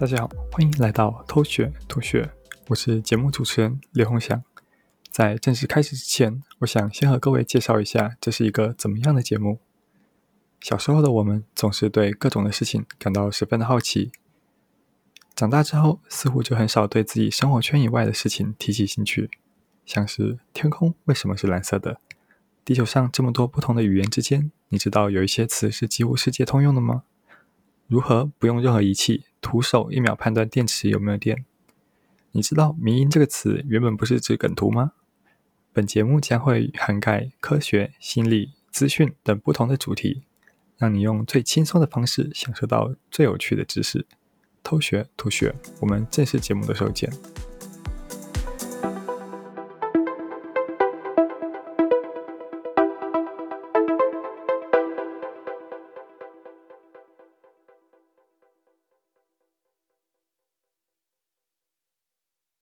大家好，欢迎来到偷学偷学，我是节目主持人刘鸿祥。在正式开始之前，我想先和各位介绍一下这是一个怎么样的节目。小时候的我们总是对各种的事情感到十分的好奇，长大之后似乎就很少对自己生活圈以外的事情提起兴趣，像是天空为什么是蓝色的，地球上这么多不同的语言之间，你知道有一些词是几乎世界通用的吗？如何不用任何仪器，徒手一秒判断电池有没有电？你知道“迷因”这个词原本不是指梗图吗？本节目将会涵盖科学、心理、资讯等不同的主题，让你用最轻松的方式享受到最有趣的知识。偷学偷学，我们正式节目的时候见。